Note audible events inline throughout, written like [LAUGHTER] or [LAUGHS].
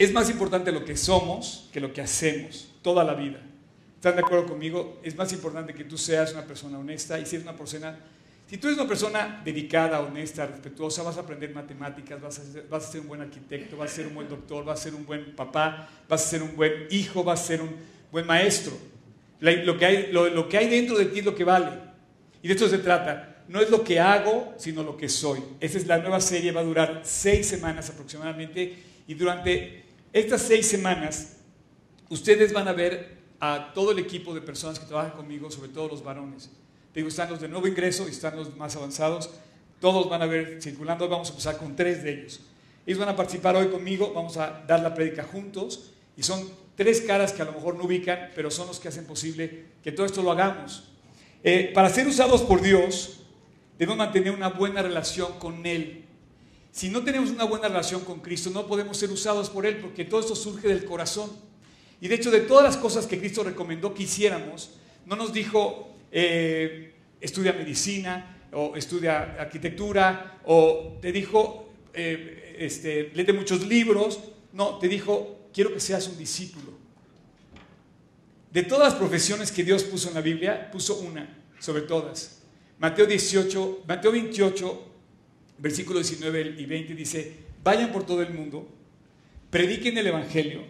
es más importante lo que somos que lo que hacemos toda la vida. ¿Están de acuerdo conmigo? Es más importante que tú seas una persona honesta y si eres una persona, si tú eres una persona dedicada, honesta, respetuosa, vas a aprender matemáticas, vas a, ser, un buen arquitecto, vas a ser un buen doctor, vas a ser un buen papá, vas a ser un buen hijo, vas a ser un buen maestro. Lo que hay, lo que hay dentro de ti es lo que vale. Y de esto se trata. No es lo que hago, sino lo que soy. Esa es la nueva serie, va a durar seis semanas aproximadamente. Y durante estas seis semanas, ustedes van a ver a todo el equipo de personas que trabajan conmigo, sobre todo los varones. Digo, están los de nuevo ingreso y están los más avanzados. Todos van a ver circulando. Vamos a empezar con tres de ellos. Ellos van a participar hoy conmigo. Vamos a dar la prédica juntos. Y son tres caras que a lo mejor no ubican, pero son los que hacen posible que todo esto lo hagamos. Eh, para ser usados por Dios, debemos mantener una buena relación con Él. Si no tenemos una buena relación con Cristo, no podemos ser usados por Él, porque todo esto surge del corazón. Y de hecho, de todas las cosas que Cristo recomendó que hiciéramos, no nos dijo, eh, estudia medicina o estudia arquitectura, o te dijo, eh, este, muchos libros. No, te dijo, quiero que seas un discípulo. De todas las profesiones que Dios puso en la Biblia, puso una sobre todas. Mateo 18, Mateo 28, versículo 19 y 20 dice, vayan por todo el mundo, prediquen el Evangelio,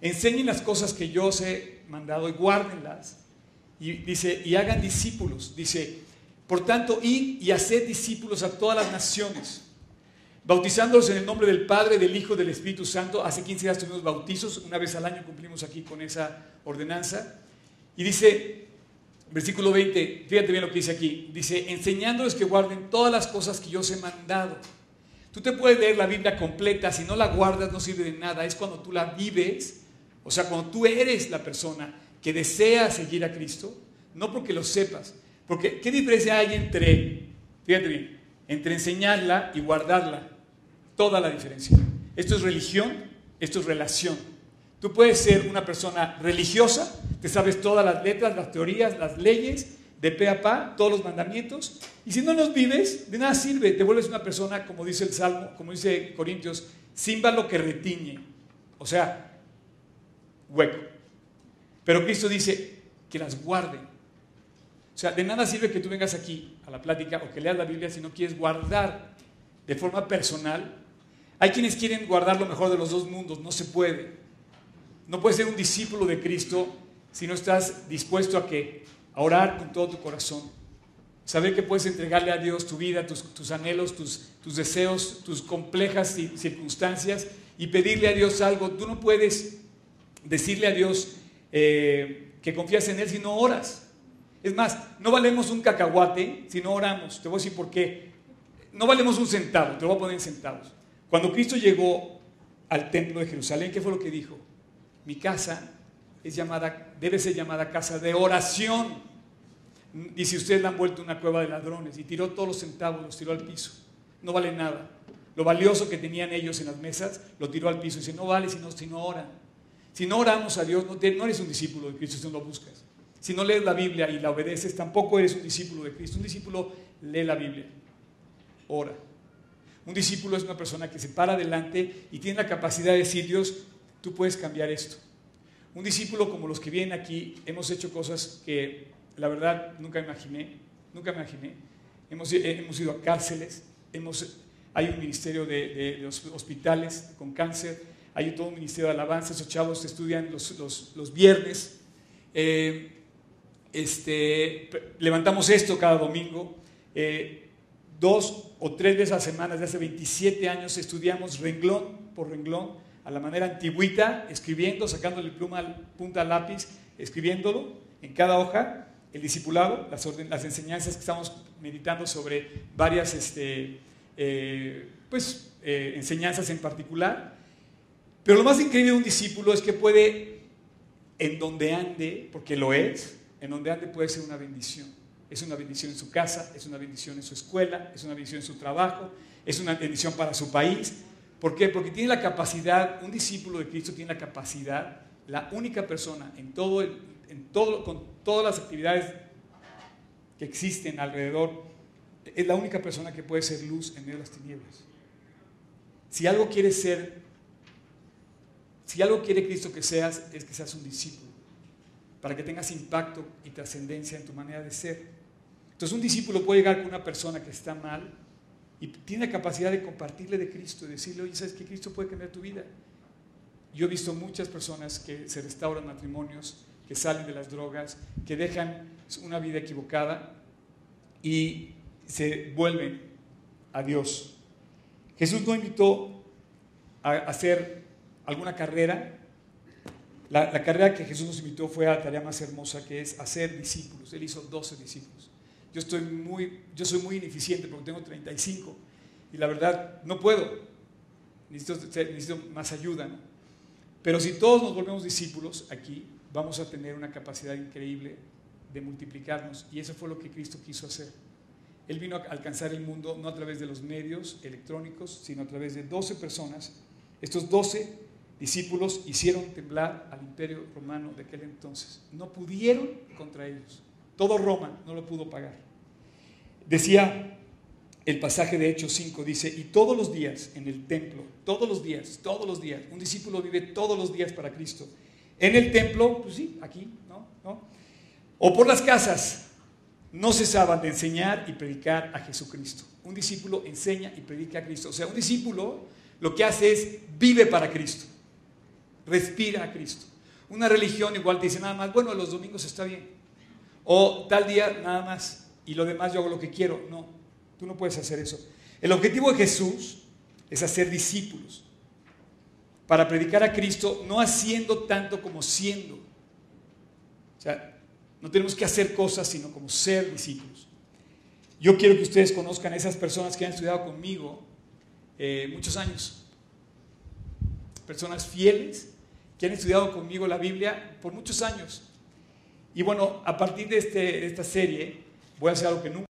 enseñen las cosas que yo os he mandado y guárdenlas. Y dice, y hagan discípulos. Dice, por tanto, id y haced discípulos a todas las naciones, bautizándolos en el nombre del Padre, del Hijo, del Espíritu Santo. Hace 15 días tuvimos bautizos, una vez al año cumplimos aquí con esa ordenanza. Y dice, versículo 20, fíjate bien lo que dice aquí, dice, enseñándoles que guarden todas las cosas que yo os he mandado. Tú te puedes leer la Biblia completa, si no la guardas no sirve de nada, es cuando tú la vives, o sea, cuando tú eres la persona que desea seguir a Cristo, no porque lo sepas, porque ¿qué diferencia hay entre, fíjate bien, entre enseñarla y guardarla? Toda la diferencia. Esto es religión, esto es relación. Tú puedes ser una persona religiosa, te sabes todas las letras, las teorías, las leyes, de pe a pa, todos los mandamientos, y si no los vives, de nada sirve, te vuelves una persona, como dice el Salmo, como dice Corintios, lo que retiñe, o sea, hueco. Pero Cristo dice que las guarden. O sea, de nada sirve que tú vengas aquí a la plática o que leas la Biblia si no quieres guardar de forma personal. Hay quienes quieren guardar lo mejor de los dos mundos, no se puede. No puedes ser un discípulo de Cristo si no estás dispuesto a que orar con todo tu corazón. Saber que puedes entregarle a Dios tu vida, tus, anhelos, tus, tus, deseos, tus complejas circunstancias y pedirle a Dios algo. Tú no puedes decirle a Dios eh, que confías en Él si no oras. Es más, no valemos un cacahuate si no oramos. Te voy a decir por qué. No valemos un centavo, te lo voy a poner en centavos. Cuando Cristo llegó al templo de Jerusalén, ¿qué fue lo que dijo? Mi casa es llamada, debe ser llamada casa de oración. Dice, ustedes la han vuelto una cueva de ladrones y tiró todos los centavos, los tiró al piso. No vale nada. Lo valioso que tenían ellos en las mesas, lo tiró al piso. Dice, no vale si no, si no oran. Si no oramos a Dios, no, eres un discípulo de Cristo si no lo buscas. Si no lees la Biblia y la obedeces, tampoco eres un discípulo de Cristo. Un discípulo lee la Biblia, ora. Un discípulo es una persona que se para adelante y tiene la capacidad de decir, Dios, tú puedes cambiar esto. Un discípulo como los que vienen aquí, hemos hecho cosas que la verdad nunca imaginé, nunca imaginé. Hemos, hemos ido a cárceles, hay un ministerio de, de hospitales con cáncer, hay todo un ministerio de alabanza, esos chavos estudian los, viernes. Eh, este, levantamos esto cada domingo. Eh, dos o tres veces a la semana, desde hace 27 años, estudiamos renglón por renglón, a la manera antigüita, escribiendo, sacándole pluma, punta al lápiz, escribiéndolo en cada hoja, el discipulado, las, enseñanzas que estamos meditando sobre varias este, eh, pues, enseñanzas en particular. Pero lo más increíble de un discípulo es que puede, en donde ande, porque lo es, en donde ande puede ser una bendición. Es una bendición en su casa, es una bendición en su escuela, es una bendición en su trabajo, es una bendición para su país. ¿Por qué? Porque tiene la capacidad, un discípulo de Cristo tiene la capacidad, la única persona en todo, con todas las actividades que existen alrededor, es la única persona que puede ser luz en medio de las tinieblas. Si algo quiere ser si algo quiere Cristo que seas, es que seas un discípulo, para que tengas impacto y trascendencia en tu manera de ser. Entonces un discípulo puede llegar con una persona que está mal y tiene la capacidad de compartirle de Cristo y decirle, oye, ¿sabes que Cristo puede cambiar tu vida? Yo he visto muchas personas que se restauran matrimonios, que salen de las drogas, que dejan una vida equivocada y se vuelven a Dios. Jesús no invitó a hacer alguna carrera. La, carrera que Jesús nos invitó fue a la tarea más hermosa que es hacer discípulos. Él hizo 12 discípulos. Yo, estoy muy, yo soy muy ineficiente porque tengo 35 y la verdad no puedo. Necesito, necesito más ayuda. Pero si todos nos volvemos discípulos aquí, vamos a tener una capacidad increíble de multiplicarnos. Y eso fue lo que Cristo quiso hacer. Él vino a alcanzar el mundo no a través de los medios electrónicos, sino a través de 12 personas. Estos 12 discípulos hicieron temblar al imperio romano de aquel entonces. No pudieron contra ellos. Todo Roma no lo pudo pagar. Decía el pasaje de Hechos 5, dice, y todos los días en el templo, todos los días, todos los días, un discípulo vive todos los días para Cristo. En el templo, pues sí, aquí, ¿no? ¿No? O por las casas, no cesaban de enseñar y predicar a Jesucristo. Un discípulo enseña y predica a Cristo. O sea, un discípulo lo que hace es vive para Cristo, respira a Cristo. Una religión igual te dice nada más, bueno, los domingos está bien. O tal día nada más y lo demás yo hago lo que quiero. No, tú no puedes hacer eso. El objetivo de Jesús es hacer discípulos para predicar a Cristo, no haciendo tanto como siendo. O sea, no tenemos que hacer cosas, sino como ser discípulos. Yo quiero que ustedes conozcan a esas personas que han estudiado conmigo eh, muchos años. Personas fieles que han estudiado conmigo la Biblia por muchos años. Y bueno, a partir de, este, de esta serie voy a hacer algo que nunca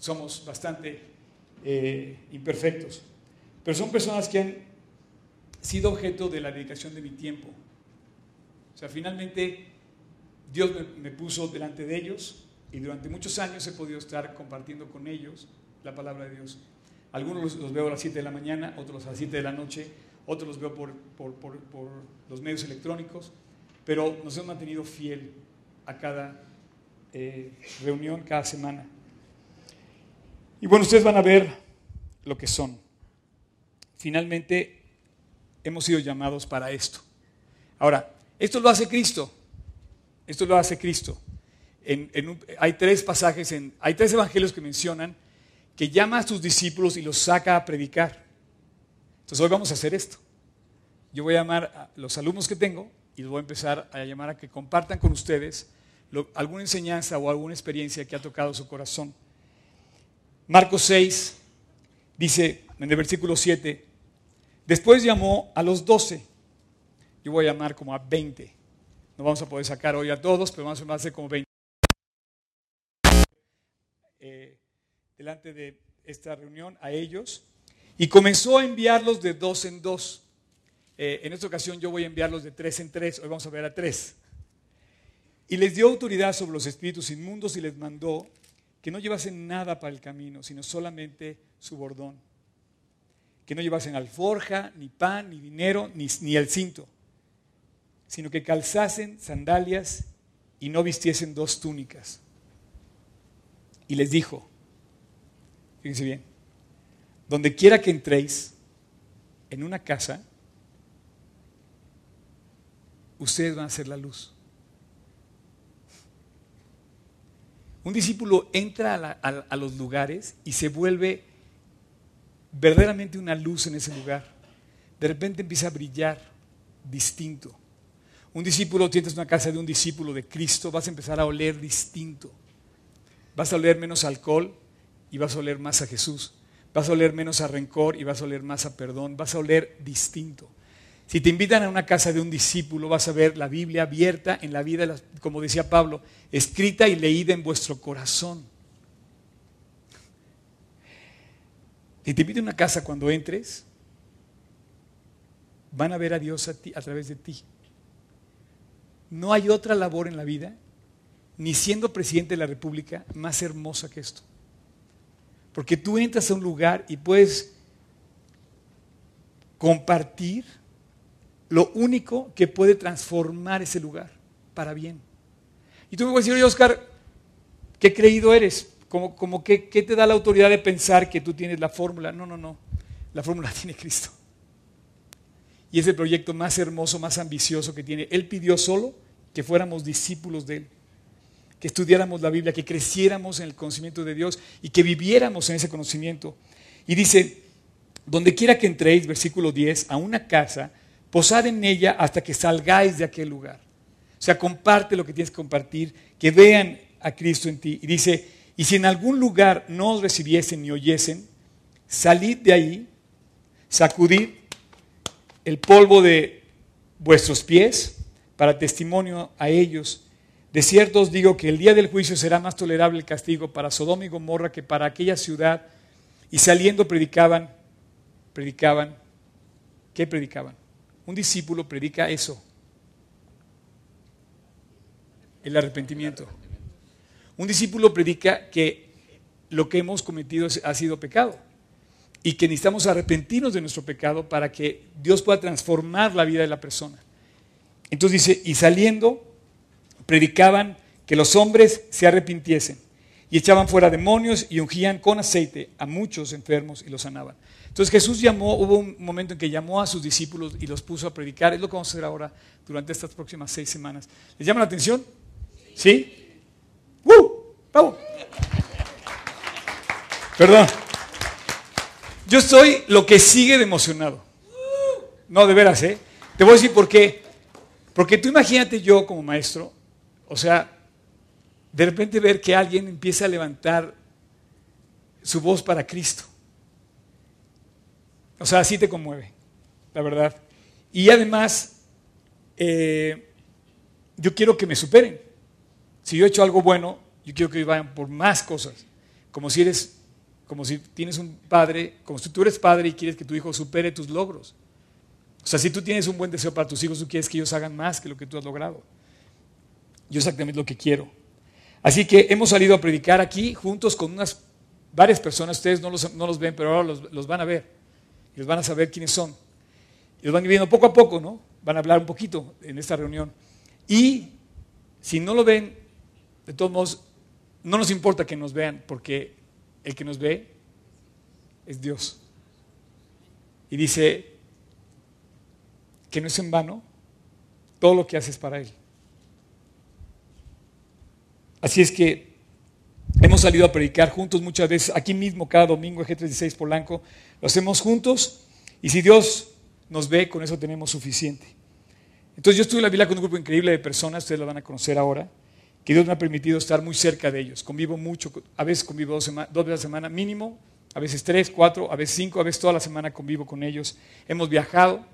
somos bastante eh, imperfectos, pero son personas que han sido objeto de la dedicación de mi tiempo. O sea, finalmente Dios me, puso delante de ellos y durante muchos años he podido estar compartiendo con ellos la palabra de Dios. Algunos los, veo a las 7 de la mañana, otros a las 7 de la noche, otros los veo por, los medios electrónicos, pero nos hemos mantenido fiel a cada eh, reunión, cada semana. Y bueno, ustedes van a ver lo que son. Finalmente, hemos sido llamados para esto. Ahora, esto lo hace Cristo. Esto lo hace Cristo. hay tres pasajes, en, hay tres evangelios que mencionan que llama a sus discípulos y los saca a predicar. Entonces hoy vamos a hacer esto. Yo voy a llamar a los alumnos que tengo y los voy a empezar a llamar a que compartan con ustedes alguna enseñanza o alguna experiencia que ha tocado su corazón. Marcos 6 dice en el versículo 7, después llamó a los 12, yo voy a llamar como a 20, no vamos a poder sacar hoy a todos, pero vamos a hacer como 20. Eh, delante de esta reunión a ellos y comenzó a enviarlos de dos en dos. Eh, en esta ocasión yo voy a enviarlos de tres en tres, hoy vamos a ver a tres. Y les dio autoridad sobre los espíritus inmundos y les mandó que no llevasen nada para el camino, sino solamente su bordón. Que no llevasen alforja, ni pan, ni dinero, ni, ni el cinto, sino que calzasen sandalias y no vistiesen dos túnicas. Y les dijo, fíjense bien, donde quiera que entréis en una casa, ustedes van a ser la luz. Un discípulo entra a, los lugares y se vuelve verdaderamente una luz en ese lugar. De repente empieza a brillar distinto. Un discípulo, tienes una casa de un discípulo de Cristo, vas a empezar a oler distinto. Vas a oler menos alcohol y vas a oler más a Jesús. Vas a oler menos a rencor y vas a oler más a perdón. Vas a oler distinto. Si te invitan a una casa de un discípulo, vas a ver la Biblia abierta en la vida, como decía Pablo, escrita y leída en vuestro corazón. Si te invitan a una casa cuando entres, van a ver a Dios a, ti, a través de ti. No hay otra labor en la vida, ni siendo presidente de la República, más hermosa que esto. Porque tú entras a un lugar y puedes compartir lo único que puede transformar ese lugar para bien. Y tú me vas a decir, oye Oscar, ¿qué creído eres? ¿Qué te da la autoridad de pensar que tú tienes la fórmula? No, no, no. La fórmula tiene Cristo. Y es el proyecto más hermoso, más ambicioso que tiene. Él pidió solo que fuéramos discípulos de Él, que estudiáramos la Biblia, que creciéramos en el conocimiento de Dios y que viviéramos en ese conocimiento. Y dice, donde quiera que entréis, versículo 10, a una casa, posad en ella hasta que salgáis de aquel lugar. O sea, comparte lo que tienes que compartir, que vean a Cristo en ti. Y dice, y si en algún lugar no os recibiesen ni oyesen, salid de ahí, sacudid el polvo de vuestros pies para testimonio a ellos. De cierto os digo que el día del juicio será más tolerable el castigo para Sodoma y Gomorra que para aquella ciudad. Y saliendo predicaban, predicaban, ¿qué predicaban? Un discípulo predica eso, el arrepentimiento. Un discípulo predica que lo que hemos cometido ha sido pecado y que necesitamos arrepentirnos de nuestro pecado para que Dios pueda transformar la vida de la persona. Entonces dice, y saliendo, predicaban que los hombres se arrepintiesen y echaban fuera demonios y ungían con aceite a muchos enfermos y los sanaban. Entonces Jesús llamó, hubo un momento en que llamó a sus discípulos y los puso a predicar. Es lo que vamos a hacer ahora durante estas próximas seis semanas. ¿Les llama la atención? ¿Sí? ¡Uh! ¡Vamos! Perdón. Yo estoy lo que sigue de emocionado. No, de veras, ¿eh? Te voy a decir por qué. Porque tú imagínate yo como maestro, o sea, de repente ver que alguien empieza a levantar su voz para Cristo. O sea, así te conmueve, la verdad. Y además, eh, yo quiero que me superen. Si yo he hecho algo bueno, yo quiero que vayan por más cosas. Como si eres, como si tienes un padre, como si tú eres padre y quieres que tu hijo supere tus logros. O sea, si tú tienes un buen deseo para tus hijos, tú quieres que ellos hagan más que lo que tú has logrado. Yo exactamente lo que quiero. Así que hemos salido a predicar aquí juntos con unas varias personas. Ustedes no los, no los ven, pero ahora los van a ver y los van a saber quiénes son. Y los van viendo poco a poco, ¿no? Van a hablar un poquito en esta reunión. Y si no lo ven, de todos modos, no nos importa que nos vean, porque el que nos ve es Dios. Y dice que no es en vano todo lo que haces para Él. Así es que Hemos salido a predicar juntos muchas veces, aquí mismo cada domingo, G36 Polanco, lo hacemos juntos y si Dios nos ve, con eso tenemos suficiente. Entonces yo estuve en la Biblia con un grupo increíble de personas, ustedes lo van a conocer ahora, que Dios me ha permitido estar muy cerca de ellos. Convivo mucho, a veces convivo dos, dos veces a la semana mínimo, a veces tres, cuatro, a veces cinco, a veces toda la semana convivo con ellos. Hemos viajado,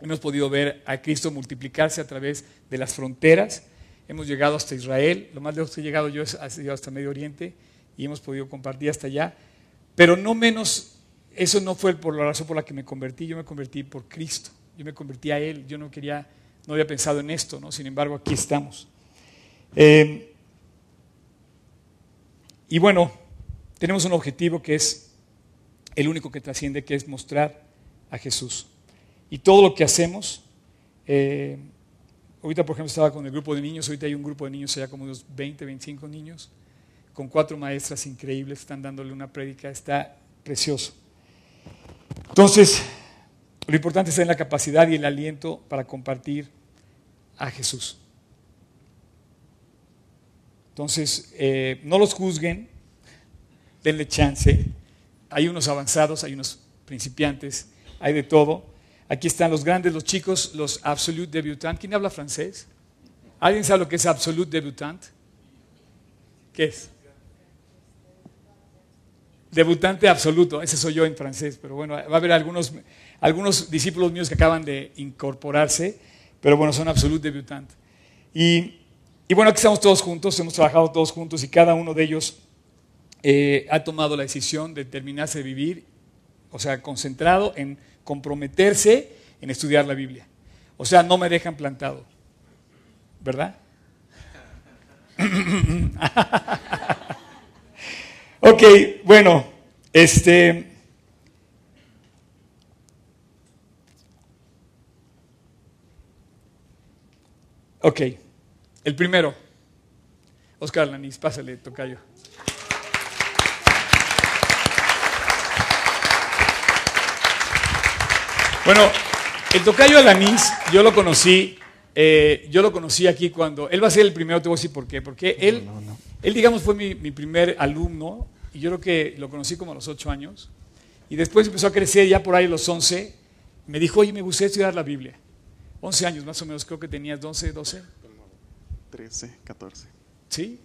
hemos podido ver a Cristo multiplicarse a través de las fronteras hemos llegado hasta Israel, lo más lejos que he llegado yo es hasta Medio Oriente y hemos podido compartir hasta allá, pero no menos, eso no fue por la razón por la que me convertí, yo me convertí por Cristo, yo me convertí a Él, yo no quería, no había pensado en esto, ¿no? sin embargo aquí estamos. Eh, y bueno, tenemos un objetivo que es el único que trasciende, que es mostrar a Jesús. Y todo lo que hacemos, eh, Ahorita, por ejemplo, estaba con el grupo de niños, ahorita hay un grupo de niños, ya como unos 20, 25 niños, con cuatro maestras increíbles, están dándole una prédica, está precioso. Entonces, lo importante es en la capacidad y el aliento para compartir a Jesús. Entonces, eh, no los juzguen, denle chance. Hay unos avanzados, hay unos principiantes, hay de todo. Aquí están los grandes, los chicos, los absolute debutants. ¿Quién habla francés? ¿Alguien sabe lo que es absolute debutant? ¿Qué es? Debutante absoluto, ese soy yo en francés, pero bueno, va a haber algunos, algunos discípulos míos que acaban de incorporarse, pero bueno, son absolut debutantes. Y, y bueno, aquí estamos todos juntos, hemos trabajado todos juntos y cada uno de ellos eh, ha tomado la decisión de terminarse de vivir, o sea, concentrado en comprometerse en estudiar la Biblia. O sea, no me dejan plantado, ¿verdad? [LAUGHS] ok, bueno, este... Ok, el primero. Oscar Lanis, pásale, tocayo. Bueno, el tocayo Alanís, yo lo conocí, eh, yo lo conocí aquí cuando, él va a ser el primero, te voy a decir por qué, porque él, él digamos, fue mi, primer alumno, y yo creo que lo conocí como a los ocho años, y después empezó a crecer ya por ahí a los once, me dijo, oye, me gustaría estudiar la Biblia. Once años más o menos, creo que tenías 11, 12. 13, 14. ¿Sí?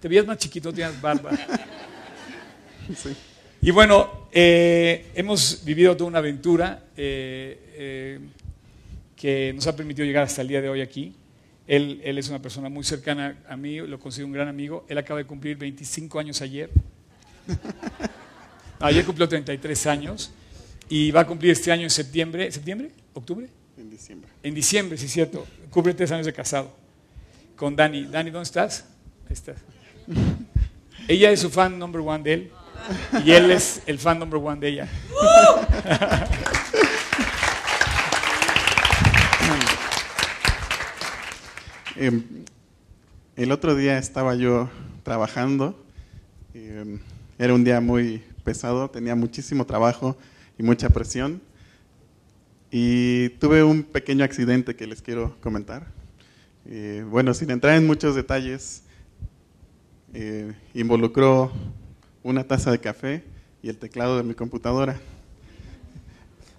Te veías más chiquito, tenías barba. [LAUGHS] sí. Y bueno, eh, hemos vivido toda una aventura eh, eh, que nos ha permitido llegar hasta el día de hoy aquí. Él, él, es una persona muy cercana a mí, lo considero un gran amigo. Él acaba de cumplir 25 años ayer. [LAUGHS] Ayer cumplió 33 años y va a cumplir este año en septiembre. ¿Septiembre? ¿Octubre? En diciembre. En diciembre, sí, cierto. Cumple tres años de casado con Dani. Dani, ¿dónde estás? Ahí estás. [LAUGHS] Ella es su fan number one de él. Y él es el fan number one de ella. [LAUGHS] Em, el otro día estaba yo trabajando. Em, era un día muy pesado, tenía muchísimo trabajo y mucha presión. Y tuve un pequeño accidente que les quiero comentar. Eh, bueno, sin entrar en muchos detalles, eh, involucró una taza de café y el teclado de mi computadora.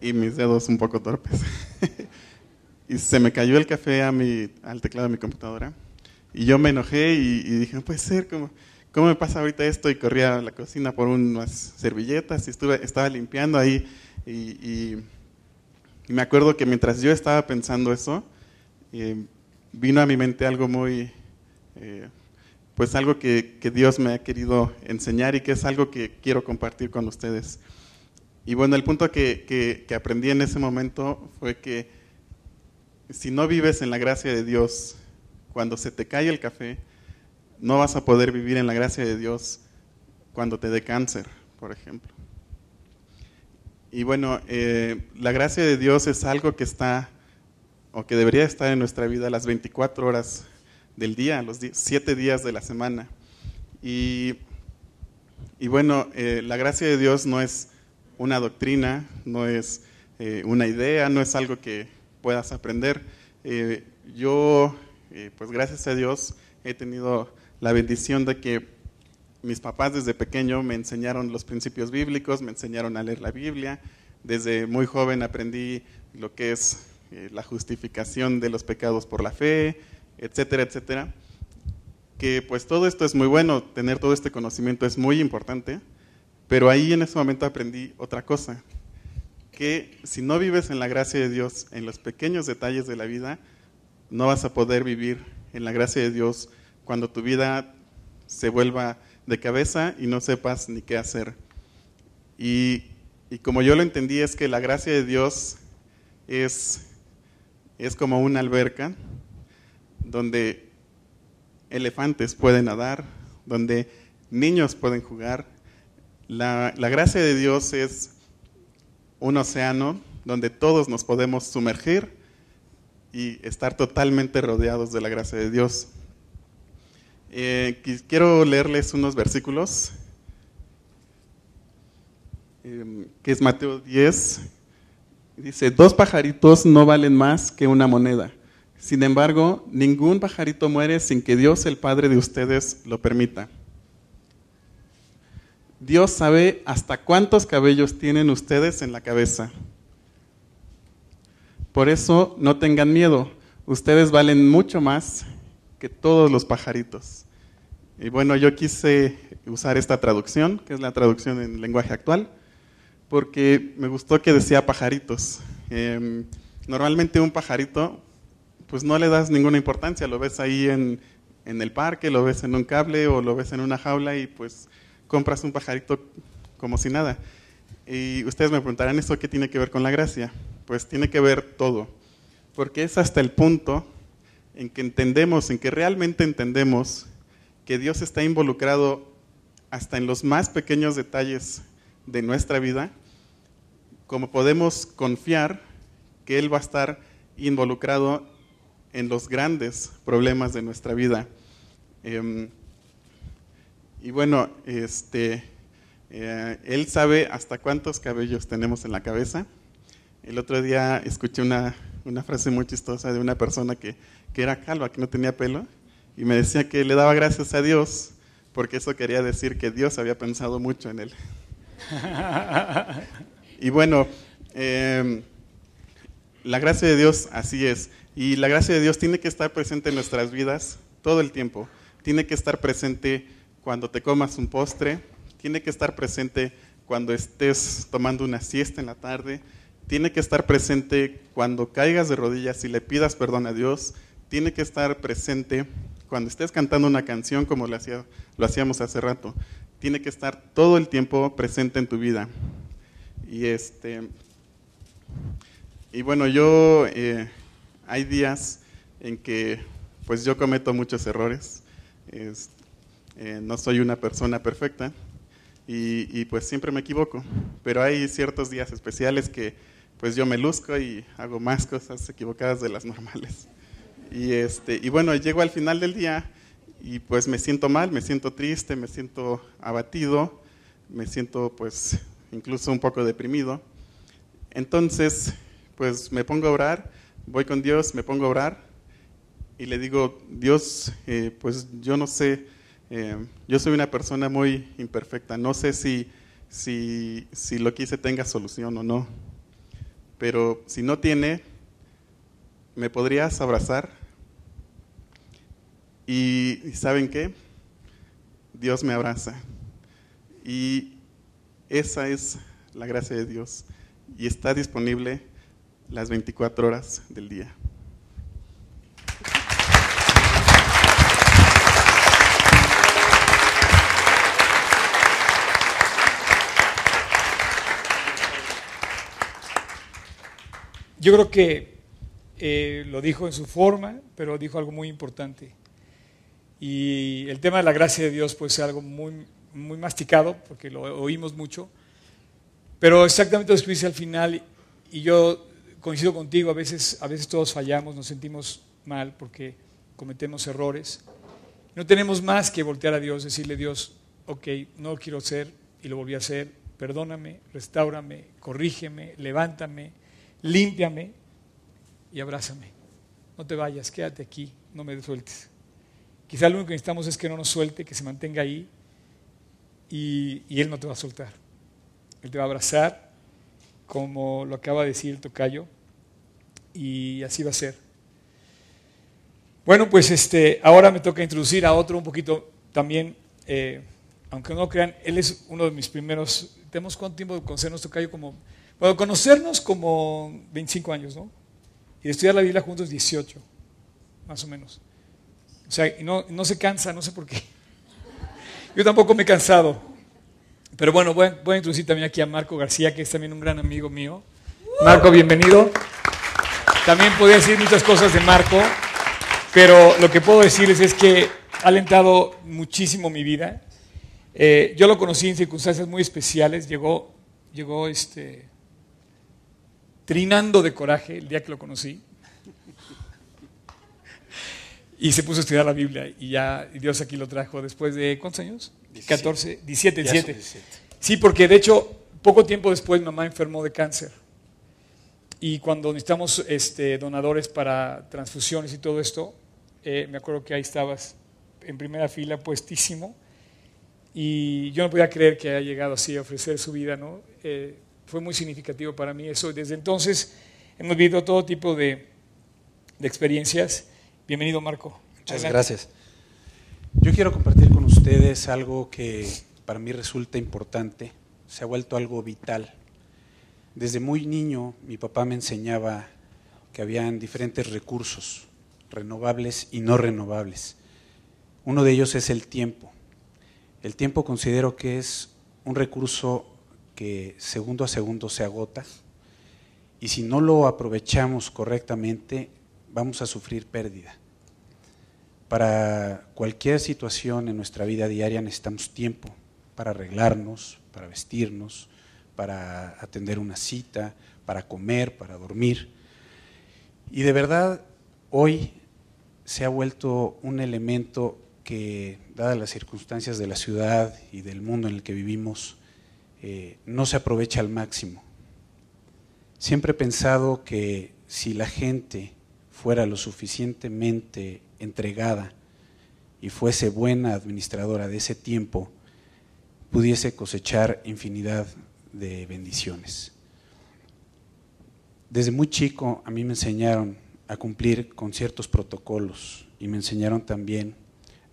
Y mis dedos un poco torpes. [LAUGHS] y se me cayó el café a mi, al teclado de mi computadora. Y yo me enojé y, dije, no puede ser, ¿cómo, ¿cómo me pasa ahorita esto? Y corrí a la cocina por unas servilletas y estuve, estaba limpiando ahí. Y, me acuerdo que mientras yo estaba pensando eso, eh, vino a mi mente algo muy eh, pues algo que, Dios me ha querido enseñar y que es algo que quiero compartir con ustedes. Y bueno, el punto que, aprendí en ese momento fue que si no vives en la gracia de Dios, cuando se te cae el café, no vas a poder vivir en la gracia de Dios cuando te dé cáncer, por ejemplo. Y bueno, eh, la gracia de Dios es algo que está, o que debería estar en nuestra vida las 24 horas del día, los siete días de la semana. Y, bueno, eh, la gracia de Dios no es una doctrina, no es eh, una idea, no es algo que puedas aprender. Eh, yo, pues gracias a Dios, he tenido la bendición de que mis papás desde pequeño me enseñaron los principios bíblicos, me enseñaron a leer la Biblia. Desde muy joven aprendí lo que es la justificación de los pecados por la fe, etcétera, etcétera. Que pues todo esto es muy bueno, tener todo este conocimiento es muy importante, pero ahí en ese momento aprendí otra cosa, que si no vives en la gracia de Dios, en los pequeños detalles de la vida, no vas a poder vivir en la gracia de Dios cuando tu vida se vuelva de cabeza y no sepas ni qué hacer. Y, y como yo lo entendí es que la gracia de Dios es, es como una alberca donde elefantes pueden nadar, donde niños pueden jugar. La, gracia de Dios es un océano donde todos nos podemos sumergir y estar totalmente rodeados de la gracia de Dios. Eh, quiero leerles unos versículos, em, que es Mateo 10. Dice, dos pajaritos no valen más que una moneda. Sin embargo, ningún pajarito muere sin que Dios, el Padre de ustedes, lo permita. Dios sabe hasta cuántos cabellos tienen ustedes en la cabeza. Por eso no tengan miedo, ustedes valen mucho más que todos los pajaritos. Y bueno, yo quise usar esta traducción, que es la traducción en lenguaje actual, porque me gustó que decía pajaritos. Em, normalmente un pajarito, pues no le das ninguna importancia, lo ves ahí en, en el parque, lo ves en un cable o lo ves en una jaula y pues compras un pajarito como si nada. Y ustedes me preguntarán, ¿eso qué tiene que ver con la gracia? Pues tiene que ver todo, porque es hasta el punto en que entendemos, en que realmente entendemos que Dios está involucrado hasta en los más pequeños detalles de nuestra vida, como podemos confiar que Él va a estar involucrado en los grandes problemas de nuestra vida. Em, y bueno, este, eh, Él sabe hasta cuántos cabellos tenemos en la cabeza. El otro día escuché una, una frase muy chistosa de una persona que, que era calva, que no tenía pelo, y me decía que le daba gracias a Dios porque eso quería decir que Dios había pensado mucho en él. [LAUGHS] y bueno, em, la gracia de Dios así es. Y la gracia de Dios tiene que estar presente en nuestras vidas todo el tiempo. Tiene que estar presente cuando te comas un postre. Tiene que estar presente cuando estés tomando una siesta en la tarde. Tiene que estar presente cuando caigas de rodillas y le pidas perdón a Dios. Tiene que estar presente cuando estés cantando una canción como lo, hacía, lo hacíamos hace rato. Tiene que estar todo el tiempo presente en tu vida. Y este y bueno, yo eh, hay días en que pues yo cometo muchos errores. Eh, no soy una persona perfecta y, pues siempre me equivoco. Pero hay ciertos días especiales que pues yo me luzco y hago más cosas equivocadas de las normales. Y, este, y bueno, llego al final del día y pues me siento mal, me siento triste, me siento abatido, me siento pues incluso un poco deprimido. Entonces pues me pongo a orar, voy con Dios, me pongo a orar y le digo, Dios, eh, pues yo no sé, eh, yo soy una persona muy imperfecta, no sé si, si, si lo que hice tenga solución o no, pero si no tiene, ¿me podrías abrazar? Y, ¿saben qué? Dios me abraza. Y esa es la gracia de Dios. Y está disponible las 24 horas del día. Yo creo que eh, lo dijo en su forma, pero dijo algo muy importante. Y el tema de la gracia de Dios puede ser algo muy, muy masticado, porque lo oímos mucho, pero exactamente lo que al final, y yo coincido contigo, a veces, a veces todos fallamos, nos sentimos mal porque cometemos errores. No tenemos más que voltear a Dios, decirle Dios, ok, no lo quiero hacer y lo volví a hacer, perdóname, restaurame, corrígeme, levántame, límpiame y abrázame. No te vayas, quédate aquí, no me sueltes. Quizá lo único que necesitamos es que no nos suelte, que se mantenga ahí y, Él no te va a soltar. Él te va a abrazar, como lo acaba de decir el tocayo, y así va a ser. Bueno, pues este, ahora me toca introducir a otro un poquito también, eh, aunque no crean, él es uno de mis primeros, ¿tenemos cuánto tiempo de conocernos, Tocayo? Como, bueno, conocernos como 25 años, ¿no? Y estudiar la Biblia juntos 18, más o menos. O sea, no, no se cansa, no sé por qué. [LAUGHS] Yo tampoco me he cansado. Pero bueno, voy a, voy introducir también aquí a Marco García, que es también un gran amigo mío. Marco, bienvenido. También podría decir muchas cosas de Marco, pero lo que puedo decirles es que ha alentado muchísimo mi vida. Eh, yo lo conocí en circunstancias muy especiales. Llegó, llegó este, trinando de coraje el día que lo conocí. Y se puso a estudiar la Biblia y ya Dios aquí lo trajo después de, ¿cuántos años? 14, 17, 17. Sí, porque de hecho, poco tiempo después mamá enfermó de cáncer. Y cuando necesitamos este, donadores para transfusiones y todo esto, eh, me acuerdo que ahí estabas en primera fila, puestísimo. Y yo no podía creer que haya llegado así a ofrecer su vida, ¿no? Eh, fue muy significativo para mí eso. Desde entonces hemos vivido todo tipo de, de experiencias. Bienvenido, Marco. Muchas gracias. Yo quiero compartir con ustedes algo que para mí resulta importante, se ha vuelto algo vital Desde muy niño mi papá me enseñaba que habían diferentes recursos, renovables y no renovables. Uno de ellos es el tiempo. El tiempo considero que es un recurso que segundo a segundo se agota y si no lo aprovechamos correctamente vamos a sufrir pérdida. Para cualquier situación en nuestra vida diaria necesitamos tiempo para arreglarnos, para vestirnos, para atender una cita, para comer, para dormir. Y de verdad, hoy se ha vuelto un elemento que, dadas las circunstancias de la ciudad y del mundo en el que vivimos, eh, no se aprovecha al máximo. Siempre he pensado que si la gente fuera lo suficientemente entregada y fuese buena administradora de ese tiempo, pudiese cosechar infinidad de bendiciones. Desde muy chico a mí me enseñaron a cumplir con ciertos protocolos y me enseñaron también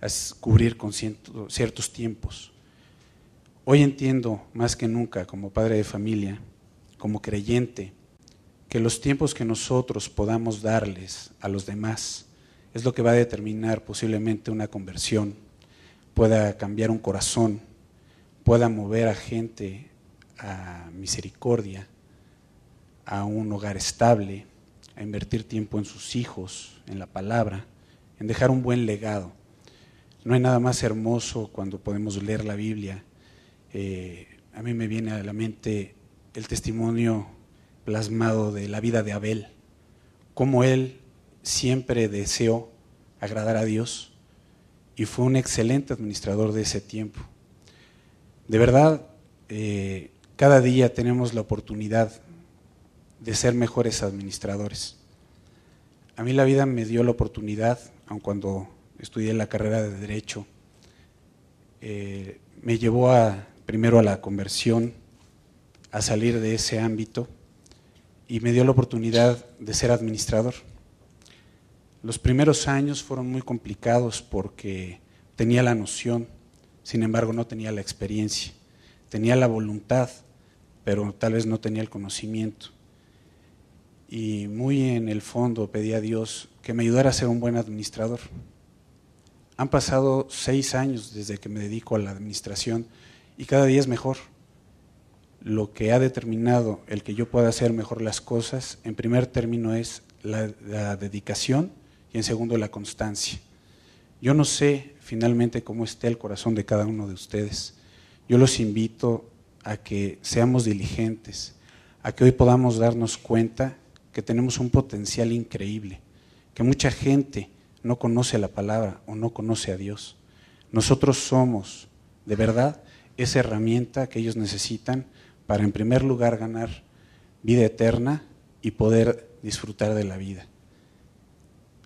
a cubrir con ciertos tiempos. Hoy entiendo más que nunca como padre de familia, como creyente, que los tiempos que nosotros podamos darles a los demás es lo que va a determinar posiblemente una conversión, pueda cambiar un corazón, pueda mover a gente a misericordia, a un hogar estable, a invertir tiempo en sus hijos, en la palabra, en dejar un buen legado. No hay nada más hermoso cuando podemos leer la Biblia. Eh, a mí me viene a la mente el testimonio plasmado de la vida de Abel, cómo él siempre deseó agradar a Dios y fue un excelente administrador de ese tiempo. De verdad, eh, cada día tenemos la oportunidad de ser mejores administradores. A mí la vida me dio la oportunidad, aun cuando estudié la carrera de Derecho, eh, me llevó a, primero a la conversión, a salir de ese ámbito y me dio la oportunidad de ser administrador. Los primeros años fueron muy complicados porque tenía la noción, sin embargo no tenía la experiencia, tenía la voluntad, pero tal vez no tenía el conocimiento. Y muy en el fondo pedí a Dios que me ayudara a ser un buen administrador. Han pasado seis años desde que me dedico a la administración y cada día es mejor. Lo que ha determinado el que yo pueda hacer mejor las cosas, en primer término, es la, dedicación y en segundo la constancia. Yo no sé finalmente cómo esté el corazón de cada uno de ustedes. Yo los invito a que seamos diligentes, a que hoy podamos darnos cuenta que tenemos un potencial increíble, que mucha gente no conoce la palabra o no conoce a Dios. Nosotros somos, de verdad, esa herramienta que ellos necesitan para, en primer lugar, ganar vida eterna y poder disfrutar de la vida.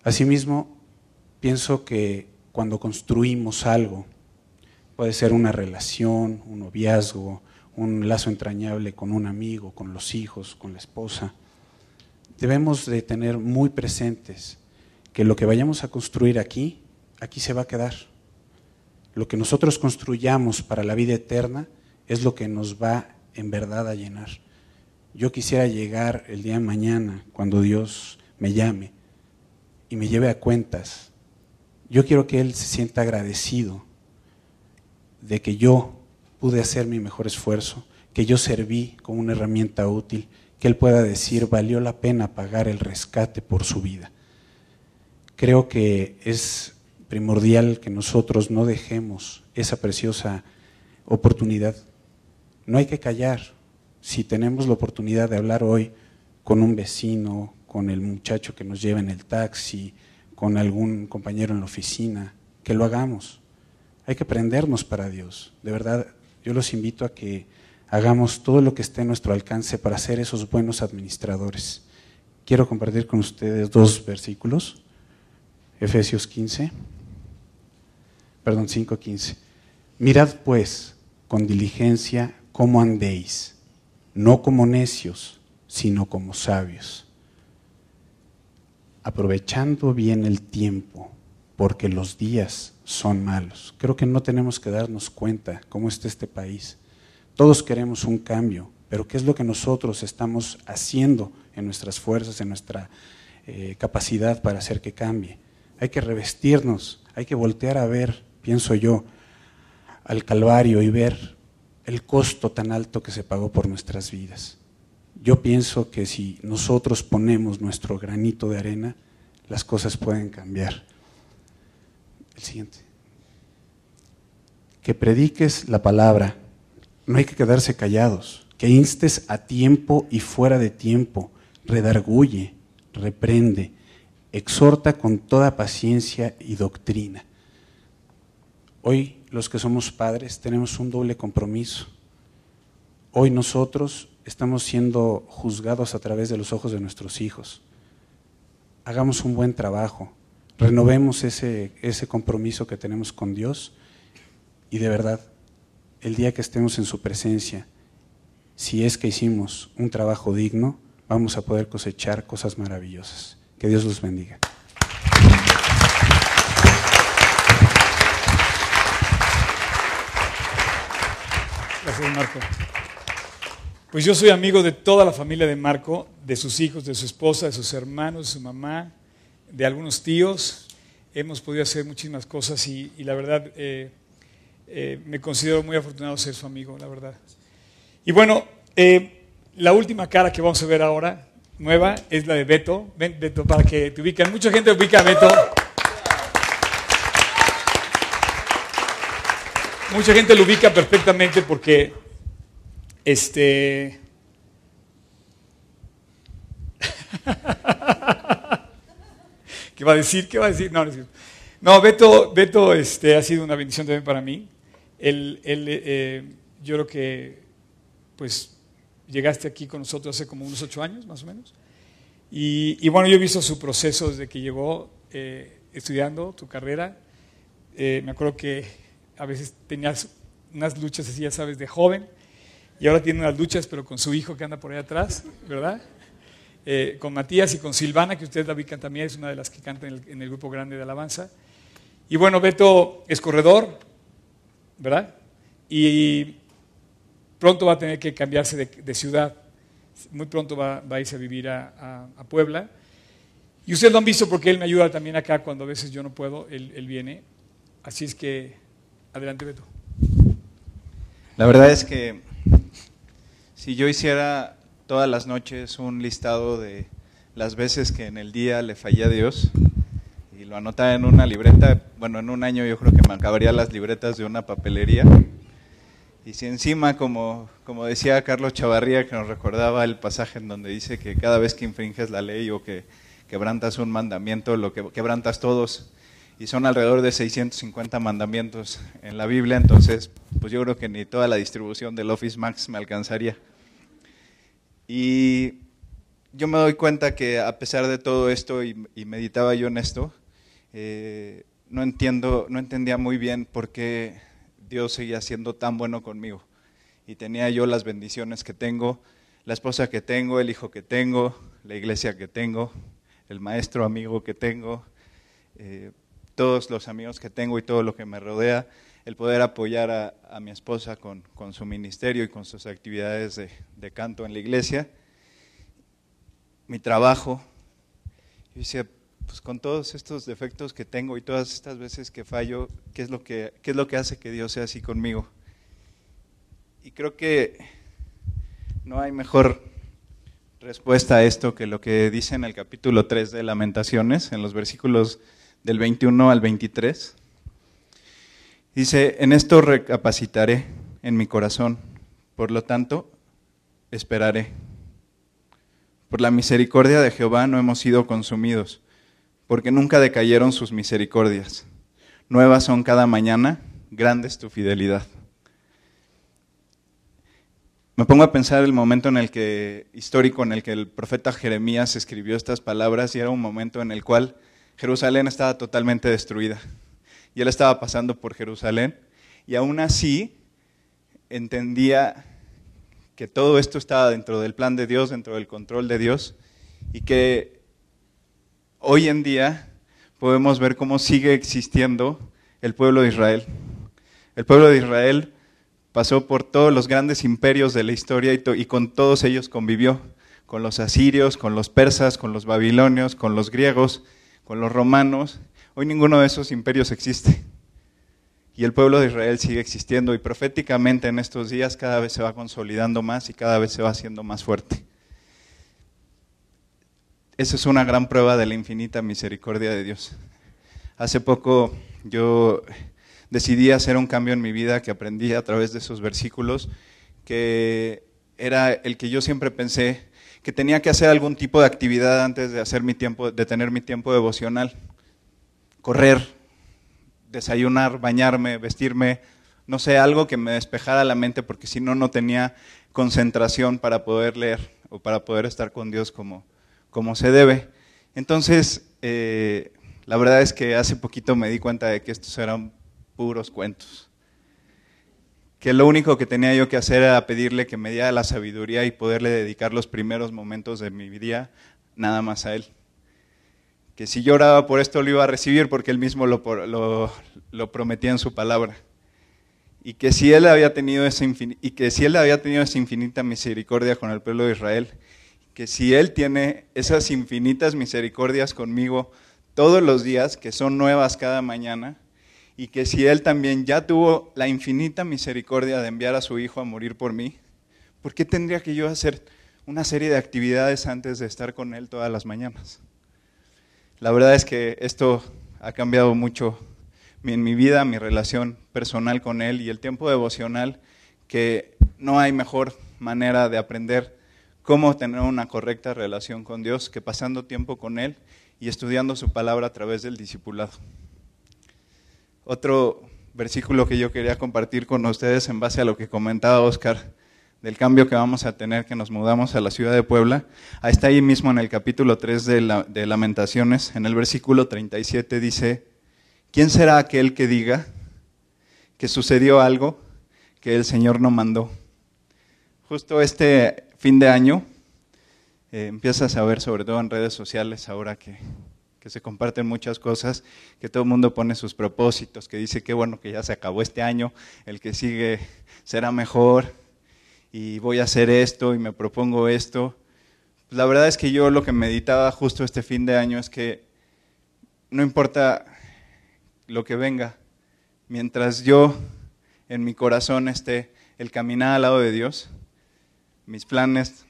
Asimismo, pienso que cuando construimos algo, puede ser una relación, un noviazgo, un lazo entrañable con un amigo, con los hijos, con la esposa. Debemos de tener muy presentes que lo que vayamos a construir aquí, aquí se va a quedar. Lo que nosotros construyamos para la vida eterna es lo que nos va en verdad a llenar. Yo quisiera llegar el día de mañana, cuando Dios me llame y me lleve a cuentas. Yo quiero que Él se sienta agradecido de que yo pude hacer mi mejor esfuerzo, que yo serví como una herramienta útil, que Él pueda decir, valió la pena pagar el rescate por su vida. Creo que es primordial que nosotros no dejemos esa preciosa oportunidad. No hay que callar. Si tenemos la oportunidad de hablar hoy con un vecino, con el muchacho que nos lleva en el taxi, con algún compañero en la oficina, que lo hagamos. Hay que prendernos para Dios. De verdad, yo los invito a que hagamos todo lo que esté en nuestro alcance para ser esos buenos administradores. Quiero compartir con ustedes dos versículos. Efesios 15, perdón, 5.15. Mirad pues con diligencia cómo andéis, no como necios, sino como sabios, aprovechando bien el tiempo, porque los días son malos. Creo que no tenemos que darnos cuenta cómo está este país. Todos queremos un cambio, pero ¿qué es lo que nosotros estamos haciendo en nuestras fuerzas, en nuestra eh, capacidad para hacer que cambie? Hay que revestirnos, hay que voltear a ver, pienso yo, al Calvario y ver el costo tan alto que se pagó por nuestras vidas. Yo pienso que si nosotros ponemos nuestro granito de arena, las cosas pueden cambiar. El siguiente. Que prediques la palabra. No hay que quedarse callados. Que instes a tiempo y fuera de tiempo. Redarguye, reprende, exhorta con toda paciencia y doctrina. Hoy los que somos padres tenemos un doble compromiso. Hoy nosotros estamos siendo juzgados a través de los ojos de nuestros hijos. Hagamos un buen trabajo, renovemos ese, ese compromiso que tenemos con Dios y de verdad, el día que estemos en su presencia, si es que hicimos un trabajo digno, vamos a poder cosechar cosas maravillosas. Que Dios los bendiga. Marco. Pues yo soy amigo de toda la familia de Marco, de sus hijos, de su esposa, de sus hermanos, de su mamá, de algunos tíos. Hemos podido hacer muchísimas cosas y, la verdad eh, eh, me considero muy afortunado ser su amigo, la verdad. Y bueno, eh, la última cara que vamos a ver ahora, nueva, es la de Beto. Ven, Beto, para que te ubiquen. Mucha gente ubica a Beto. Mucha gente lo ubica perfectamente porque este [LAUGHS] ¿Qué va a decir? ¿Qué va a decir? No, no, no Beto, Beto este, ha sido una bendición también para mí. Él, él eh, yo creo que, pues, llegaste aquí con nosotros hace como unos ocho años, más o menos. Y, bueno, yo he visto su proceso desde que llegó eh, estudiando tu carrera. Eh, me acuerdo que a veces tenías unas luchas así, ya sabes, de joven, y ahora tiene unas luchas, pero con su hijo que anda por ahí atrás, ¿verdad? Eh, con Matías y con Silvana, que ustedes la ubican también, es una de las que canta en el, grupo grande de alabanza. Y bueno, Beto es corredor, ¿verdad? Y pronto va a tener que cambiarse de, ciudad, muy pronto va, a irse a vivir a, Puebla. Y ustedes lo han visto porque él me ayuda también acá cuando a veces yo no puedo, él, él viene. Así es que Adelante, Beto. La verdad es que si yo hiciera todas las noches un listado de las veces que en el día le fallé a Dios y lo anotara en una libreta, bueno, en un año yo creo que me acabaría las libretas de una papelería. Y si encima, como, como decía Carlos Chavarría, que nos recordaba el pasaje en donde dice que cada vez que infringes la ley o que quebrantas un mandamiento, lo que quebrantas todos, y son alrededor de 650 mandamientos en la Biblia, entonces pues yo creo que ni toda la distribución del Office Max me alcanzaría. Y yo me doy cuenta que a pesar de todo esto, y, meditaba yo en esto, eh, no, entiendo, no entendía muy bien por qué Dios seguía siendo tan bueno conmigo. Y tenía yo las bendiciones que tengo, la esposa que tengo, el hijo que tengo, la iglesia que tengo, el maestro amigo que tengo. Eh, todos los amigos que tengo y todo lo que me rodea, el poder apoyar a, mi esposa con, su ministerio y con sus actividades de, canto en la iglesia, mi trabajo. Yo decía, pues con todos estos defectos que tengo y todas estas veces que fallo, ¿qué es lo que, qué es lo que hace que Dios sea así conmigo? Y creo que no hay mejor respuesta a esto que lo que dice en el capítulo 3 de Lamentaciones, en los versículos del 21 al 23. Dice, en esto recapacitaré en mi corazón, por lo tanto, esperaré. Por la misericordia de Jehová no hemos sido consumidos, porque nunca decayeron sus misericordias. Nuevas son cada mañana, grande es tu fidelidad. Me pongo a pensar el momento en el que histórico en el que el profeta Jeremías escribió estas palabras y era un momento en el cual Jerusalén estaba totalmente destruida. Y él estaba pasando por Jerusalén y aún así entendía que todo esto estaba dentro del plan de Dios, dentro del control de Dios y que hoy en día podemos ver cómo sigue existiendo el pueblo de Israel. El pueblo de Israel pasó por todos los grandes imperios de la historia y, y con todos ellos convivió, con los asirios, con los persas, con los babilonios, con los griegos, con los romanos. Hoy ninguno de esos imperios existe. Y el pueblo de Israel sigue existiendo y proféticamente en estos días cada vez se va consolidando más y cada vez se va haciendo más fuerte. Esa es una gran prueba de la infinita misericordia de Dios. Hace poco yo decidí hacer un cambio en mi vida que aprendí a través de esos versículos, que era el que yo siempre pensé que tenía que hacer algún tipo de actividad antes de hacer mi tiempo, de tener mi tiempo devocional. Correr, desayunar, bañarme, vestirme, no sé, algo que me despejara la mente, porque si no, no tenía concentración para poder leer o para poder estar con Dios como, como se debe. Entonces, eh, la verdad es que hace poquito me di cuenta de que estos eran puros cuentos. Que lo único que tenía yo que hacer era pedirle que me diera la sabiduría y poderle dedicar los primeros momentos de mi día nada más a Él. Que si yo oraba por esto lo iba a recibir porque Él mismo lo, lo, lo prometía en su palabra. Y que, si él había tenido esa y que si Él había tenido esa infinita misericordia con el pueblo de Israel, que si Él tiene esas infinitas misericordias conmigo todos los días, que son nuevas cada mañana, y que si Él también ya tuvo la infinita misericordia de enviar a su Hijo a morir por mí, ¿por qué tendría que yo hacer una serie de actividades antes de estar con Él todas las mañanas? La verdad es que esto ha cambiado mucho en mi vida, mi relación personal con Él y el tiempo devocional, que no hay mejor manera de aprender cómo tener una correcta relación con Dios que pasando tiempo con Él y estudiando su palabra a través del discipulado. Otro versículo que yo quería compartir con ustedes en base a lo que comentaba Oscar del cambio que vamos a tener que nos mudamos a la ciudad de Puebla. Ahí está ahí mismo en el capítulo 3 de, Lamentaciones, en el versículo 37 dice, ¿quién será aquel que diga que sucedió algo que el Señor no mandó? Justo este fin de año, eh, empiezas a ver, sobre todo en redes sociales, ahora que, que, se comparten muchas cosas, que todo el mundo pone sus propósitos, que dice que bueno, que ya se acabó este año, el que sigue será mejor, y voy a hacer esto y me propongo esto. La verdad es que yo lo que meditaba justo este fin de año es que no importa lo que venga, mientras yo en mi corazón esté el caminar al lado de Dios, mis planes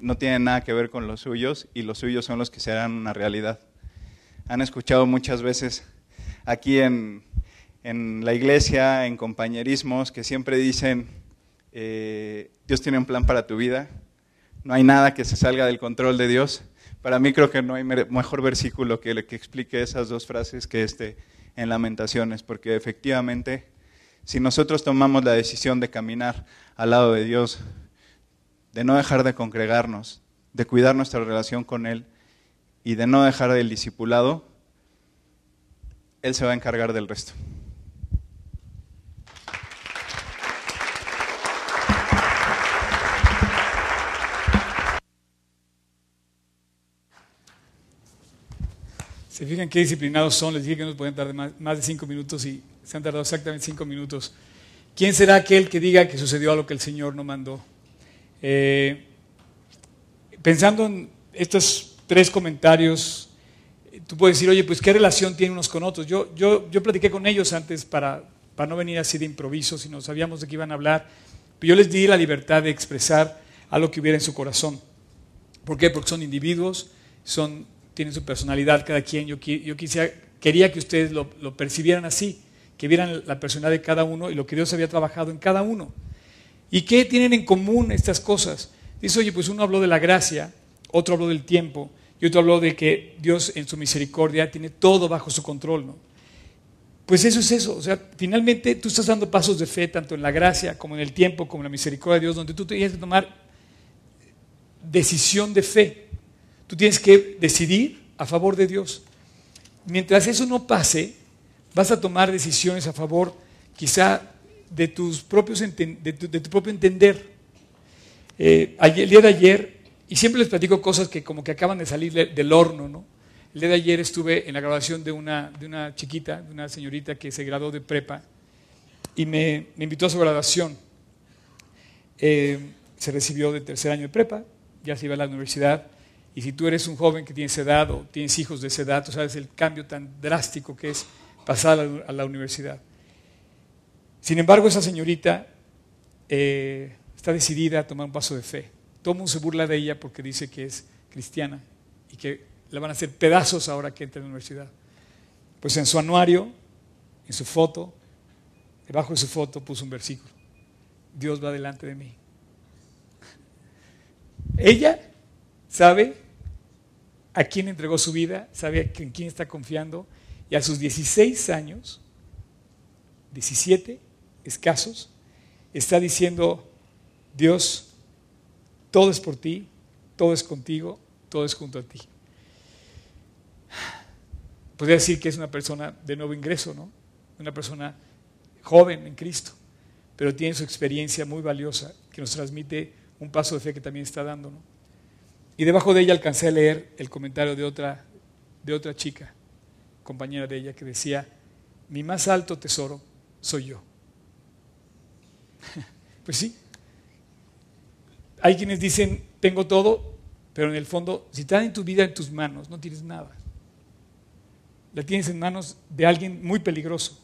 no tienen nada que ver con los suyos y los suyos son los que serán una realidad. Han escuchado muchas veces aquí en, en la iglesia, en compañerismos, que siempre dicen, eh, Dios tiene un plan para tu vida, no hay nada que se salga del control de Dios. Para mí creo que no hay mejor versículo que, que explique esas dos frases que este en lamentaciones, porque efectivamente si nosotros tomamos la decisión de caminar al lado de Dios, de no dejar de congregarnos, de cuidar nuestra relación con Él y de no dejar del discipulado, Él se va a encargar del resto. Se fijan qué disciplinados son, les dije que no pueden tardar más, de cinco minutos y se han tardado exactamente cinco minutos. ¿Quién será aquel que diga que sucedió algo que el Señor no mandó? Eh, pensando en estos tres comentarios, tú puedes decir, oye, pues qué relación tienen unos con otros. Yo, yo, yo platiqué con ellos antes para, para no venir así de improviso, sino sabíamos de qué iban a hablar. Pero yo les di la libertad de expresar algo que hubiera en su corazón. ¿Por qué? Porque son individuos, son tienen su personalidad cada quien. Yo, yo quisiera, quería que ustedes lo, lo, percibieran así, que vieran la personalidad de cada uno y lo que Dios había trabajado en cada uno. ¿Y qué tienen en común estas cosas? Dice, oye, pues uno habló de la gracia, otro habló del tiempo y otro habló de que Dios en su misericordia tiene todo bajo su control, ¿no? Pues eso es eso, o sea, finalmente tú estás dando pasos de fe tanto en la gracia como en el tiempo, como en la misericordia de Dios, donde tú tienes que tomar decisión de fe. Tú tienes que decidir a favor de Dios. Mientras eso no pase, vas a tomar decisiones a favor quizá de, tus propios, de, tu, propio entender. Eh, el día de ayer, y siempre les platico cosas que como que acaban de salir del horno, ¿no? El día de ayer estuve en la grabación de una, de una chiquita, de una señorita que se graduó de prepa, y me, me invitó a su graduación. Eh, se recibió de tercer año de prepa, ya se iba a la universidad. Y si tú eres un joven que tienes edad o tienes hijos de esa edad, tú sabes el cambio tan drástico que es pasar a la universidad. Sin embargo, esa señorita eh, está decidida a tomar un paso de fe. Todo mundo se burla de ella porque dice que es cristiana y que la van a hacer pedazos ahora que entre a la universidad. Pues en su anuario, en su foto, debajo de su foto puso un versículo. Dios va delante de mí. Ella sabe a quién entregó su vida, sabe en quién está confiando y a sus 16 años, 17 escasos, está diciendo, Dios, todo es por ti, todo es contigo, todo es junto a ti. Podría decir que es una persona de nuevo ingreso, ¿no? Una persona joven en Cristo, pero tiene su experiencia muy valiosa que nos transmite un paso de fe que también está dando, ¿no? Y debajo de ella alcancé a leer el comentario de otra, de otra chica, compañera de ella, que decía, mi más alto tesoro soy yo. [LAUGHS] Pues sí. Hay quienes dicen, tengo todo, pero en el fondo, si te dan tu vida en tus manos, no tienes nada. La tienes en manos de alguien muy peligroso.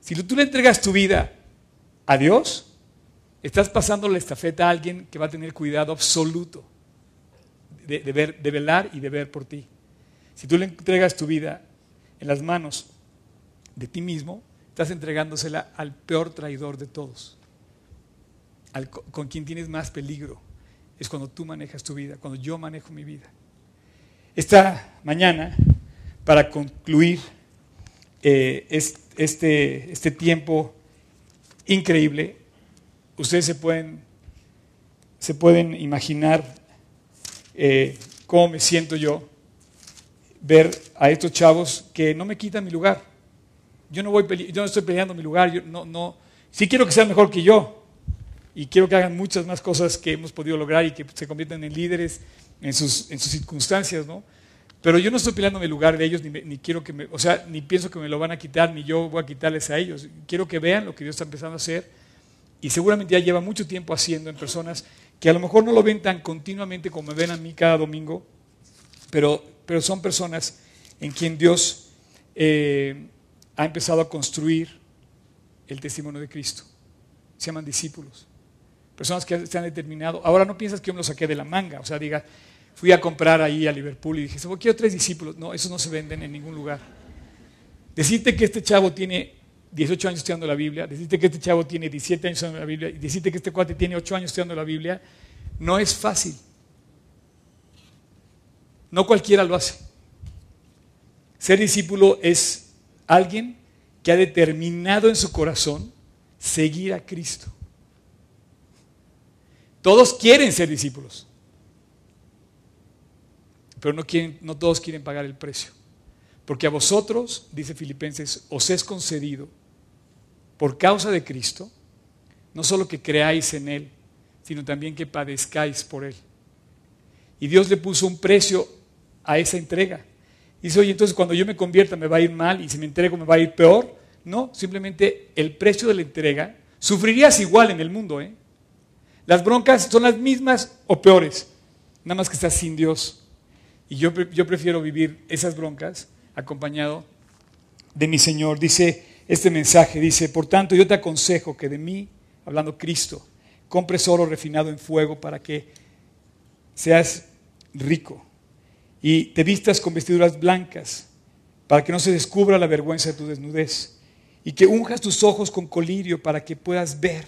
Si tú le entregas tu vida a Dios, estás pasando la estafeta a alguien que va a tener cuidado absoluto de, de, ver, de velar y de ver por ti. Si tú le entregas tu vida en las manos de ti mismo, estás entregándosela al peor traidor de todos con quien tienes más peligro es cuando tú manejas tu vida, cuando yo manejo mi vida. Esta mañana, para concluir eh, este, este tiempo increíble, ustedes se pueden, se pueden imaginar eh, cómo me siento yo ver a estos chavos que no me quitan mi lugar. Yo no, voy yo no estoy peleando mi lugar, yo no, no, sí quiero que sean mejor que yo, y quiero que hagan muchas más cosas que hemos podido lograr y que se conviertan en líderes en sus, en sus circunstancias, ¿no? Pero yo no estoy peleando el lugar de ellos, ni, ni, quiero que me, o sea, ni pienso que me lo van a quitar, ni yo voy a quitarles a ellos. Quiero que vean lo que Dios está empezando a hacer y seguramente ya lleva mucho tiempo haciendo en personas que a lo mejor no lo ven tan continuamente como me ven a mí cada domingo, pero, pero son personas en quien Dios eh, ha empezado a construir el testimonio de Cristo. Se llaman discípulos personas que se han determinado. Ahora no piensas que yo me lo saqué de la manga, o sea, diga, fui a comprar ahí a Liverpool y dije, quiero tres discípulos. No, esos no se venden en ningún lugar. Decirte que este chavo tiene 18 años estudiando la Biblia, decirte que este chavo tiene 17 años estudiando la Biblia, y decirte que este cuate tiene 8 años estudiando la Biblia, no es fácil. No cualquiera lo hace. Ser discípulo es alguien que ha determinado en su corazón seguir a Cristo. Todos quieren ser discípulos, pero no, quieren, no todos quieren pagar el precio. Porque a vosotros, dice Filipenses, os es concedido, por causa de Cristo, no solo que creáis en Él, sino también que padezcáis por Él. Y Dios le puso un precio a esa entrega. Dice, oye, entonces cuando yo me convierta me va a ir mal y si me entrego me va a ir peor. No, simplemente el precio de la entrega, sufrirías igual en el mundo, ¿eh? Las broncas son las mismas o peores, nada más que estás sin Dios. Y yo, yo prefiero vivir esas broncas acompañado de mi Señor. Dice este mensaje, dice, por tanto yo te aconsejo que de mí, hablando Cristo, compres oro refinado en fuego para que seas rico y te vistas con vestiduras blancas para que no se descubra la vergüenza de tu desnudez y que unjas tus ojos con colirio para que puedas ver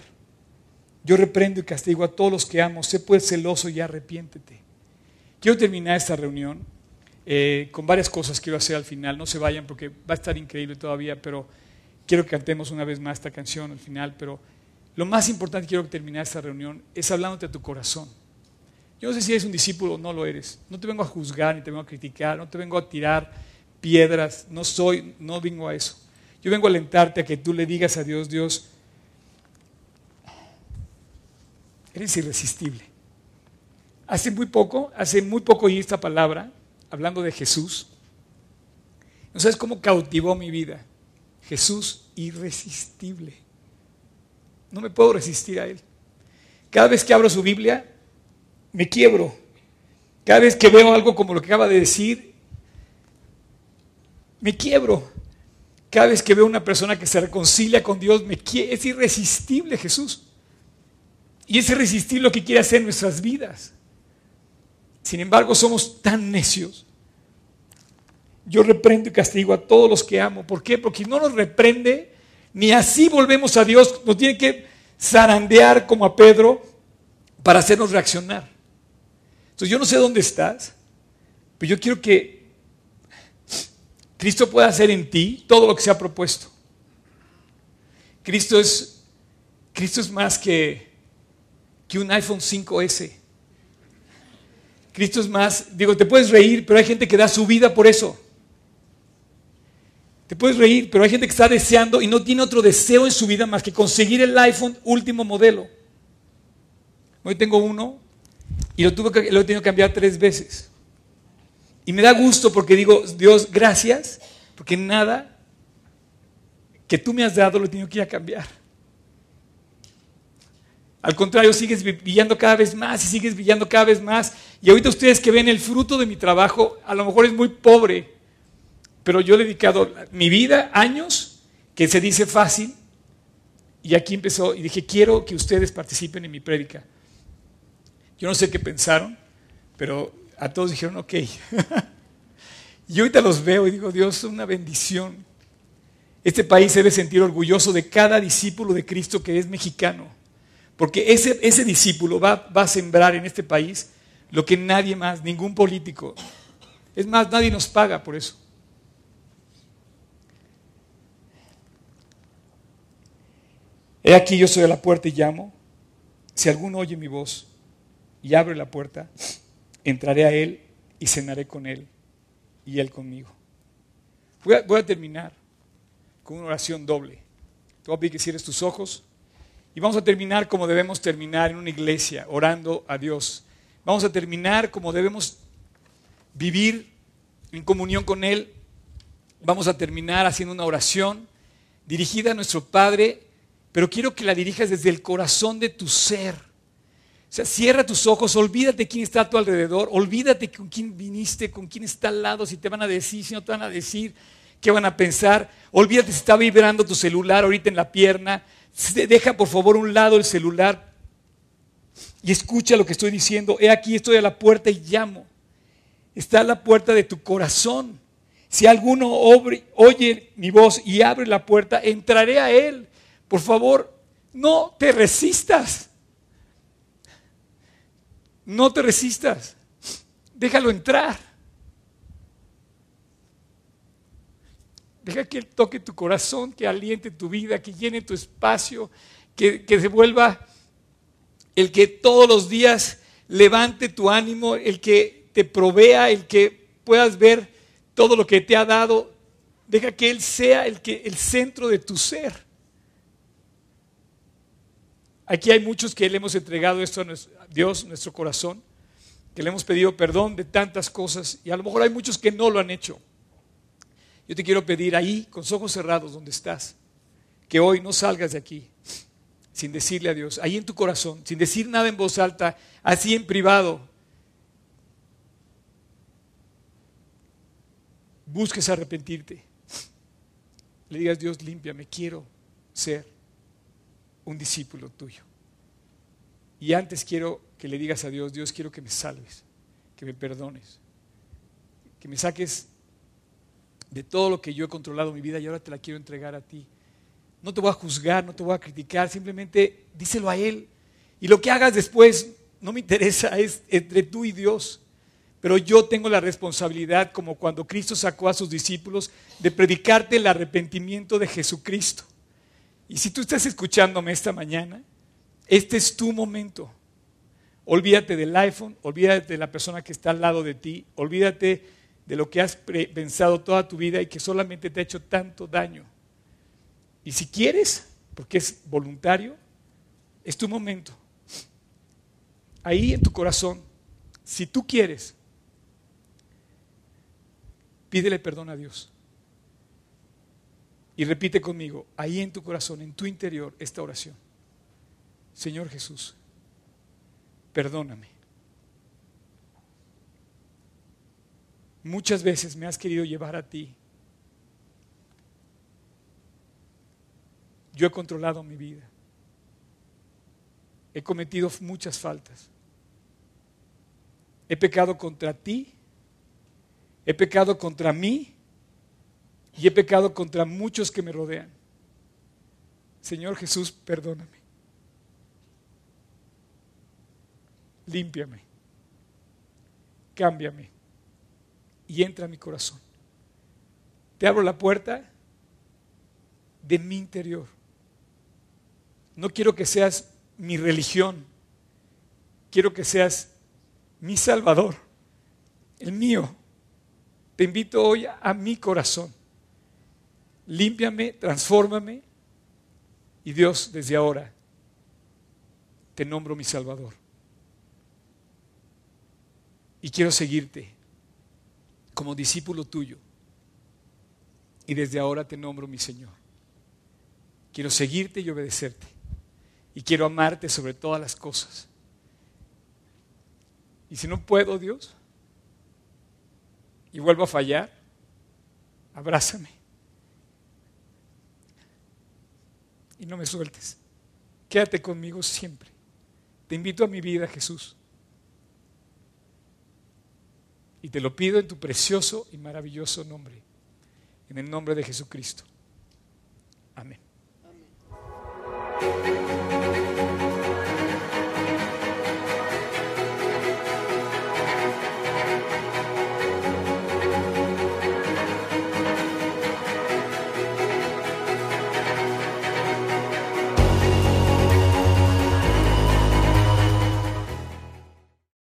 yo reprendo y castigo a todos los que amo. Sé pues celoso y arrepiéntete. Quiero terminar esta reunión eh, con varias cosas que quiero hacer al final. No se vayan porque va a estar increíble todavía, pero quiero que cantemos una vez más esta canción al final. Pero lo más importante que quiero terminar esta reunión es hablándote a tu corazón. Yo no sé si eres un discípulo o no lo eres. No te vengo a juzgar ni te vengo a criticar, no te vengo a tirar piedras. No soy, no vengo a eso. Yo vengo a alentarte a que tú le digas a Dios, Dios, Eres irresistible. Hace muy poco, hace muy poco oí esta palabra, hablando de Jesús. ¿No sabes cómo cautivó mi vida? Jesús irresistible. No me puedo resistir a Él. Cada vez que abro su Biblia, me quiebro. Cada vez que veo algo como lo que acaba de decir, me quiebro. Cada vez que veo una persona que se reconcilia con Dios, me es irresistible Jesús. Y es irresistible lo que quiere hacer nuestras vidas. Sin embargo, somos tan necios. Yo reprendo y castigo a todos los que amo. ¿Por qué? Porque no nos reprende, ni así volvemos a Dios. Nos tiene que zarandear como a Pedro para hacernos reaccionar. Entonces yo no sé dónde estás, pero yo quiero que Cristo pueda hacer en ti todo lo que se ha propuesto. Cristo es, Cristo es más que, que un iPhone 5S. Cristo es más, digo, te puedes reír, pero hay gente que da su vida por eso. Te puedes reír, pero hay gente que está deseando y no tiene otro deseo en su vida más que conseguir el iPhone último modelo. Hoy tengo uno y lo, tuve que, lo he tenido que cambiar tres veces. Y me da gusto porque digo, Dios, gracias, porque nada que tú me has dado lo he tenido que ir a cambiar. Al contrario, sigues brillando cada vez más y sigues brillando cada vez más. Y ahorita ustedes que ven el fruto de mi trabajo, a lo mejor es muy pobre, pero yo he dedicado mi vida, años, que se dice fácil, y aquí empezó, y dije, quiero que ustedes participen en mi prédica. Yo no sé qué pensaron, pero a todos dijeron, ok. [LAUGHS] y ahorita los veo y digo, Dios, una bendición. Este país debe sentir orgulloso de cada discípulo de Cristo que es mexicano. Porque ese, ese discípulo va, va a sembrar en este país lo que nadie más, ningún político. Es más, nadie nos paga por eso. He aquí yo soy a la puerta y llamo. Si alguno oye mi voz y abre la puerta, entraré a Él y cenaré con Él y Él conmigo. Voy a, terminar con una oración doble. Te voy a que cierres tus ojos y vamos a terminar como debemos terminar en una iglesia, orando a Dios. Vamos a terminar como debemos vivir en comunión con Él. Vamos a terminar haciendo una oración dirigida a nuestro Padre, pero quiero que la dirijas desde el corazón de tu ser o sea, cierra tus ojos, olvídate quién está a tu alrededor, olvídate con quién viniste, con quién está al lado, si te van a decir, si no te van a decir, qué van a pensar. Olvídate si está vibrando tu celular ahorita en la pierna. Deja por favor un lado el celular y escucha lo que estoy diciendo. He aquí, estoy a la puerta y llamo. Está a la puerta de tu corazón. Si alguno oye mi voz y abre la puerta, entraré a él. Por favor, no te resistas. No te resistas. Déjalo entrar. Deja que Él toque tu corazón, que aliente tu vida, que llene tu espacio, que, que se vuelva el que todos los días levante tu ánimo, el que te provea, el que puedas ver todo lo que te ha dado. Deja que Él sea el, que, el centro de tu ser. Aquí hay muchos que le hemos entregado esto a Dios, nuestro corazón, que le hemos pedido perdón de tantas cosas y a lo mejor hay muchos que no lo han hecho. Yo te quiero pedir ahí, con los ojos cerrados, donde estás, que hoy no salgas de aquí sin decirle a Dios, ahí en tu corazón, sin decir nada en voz alta, así en privado. Busques arrepentirte. Le digas, Dios, límpiame, quiero ser un discípulo tuyo. Y antes quiero que le digas a Dios, Dios, quiero que me salves, que me perdones, que me saques de todo lo que yo he controlado en mi vida y ahora te la quiero entregar a ti. No te voy a juzgar, no te voy a criticar, simplemente díselo a Él. Y lo que hagas después no me interesa, es entre tú y Dios. Pero yo tengo la responsabilidad, como cuando Cristo sacó a sus discípulos, de predicarte el arrepentimiento de Jesucristo. Y si tú estás escuchándome esta mañana, este es tu momento. Olvídate del iPhone, olvídate de la persona que está al lado de ti, olvídate de lo que has pensado toda tu vida y que solamente te ha hecho tanto daño. Y si quieres, porque es voluntario, es tu momento. Ahí en tu corazón, si tú quieres, pídele perdón a Dios. Y repite conmigo, ahí en tu corazón, en tu interior, esta oración. Señor Jesús, perdóname. Muchas veces me has querido llevar a ti. Yo he controlado mi vida. He cometido muchas faltas. He pecado contra ti. He pecado contra mí. Y he pecado contra muchos que me rodean. Señor Jesús, perdóname. Límpiame. Cámbiame. Y entra a mi corazón. Te abro la puerta de mi interior. No quiero que seas mi religión. Quiero que seas mi Salvador, el mío. Te invito hoy a mi corazón. Límpiame, transfórmame y Dios, desde ahora, te nombro mi Salvador. Y quiero seguirte como discípulo tuyo. Y desde ahora te nombro mi Señor. Quiero seguirte y obedecerte. Y quiero amarte sobre todas las cosas. Y si no puedo, Dios, y vuelvo a fallar, abrázame y no me sueltes. Quédate conmigo siempre. Te invito a mi vida, Jesús. Y te lo pido en tu precioso y maravilloso nombre. En el nombre de Jesucristo. Amén. Amén.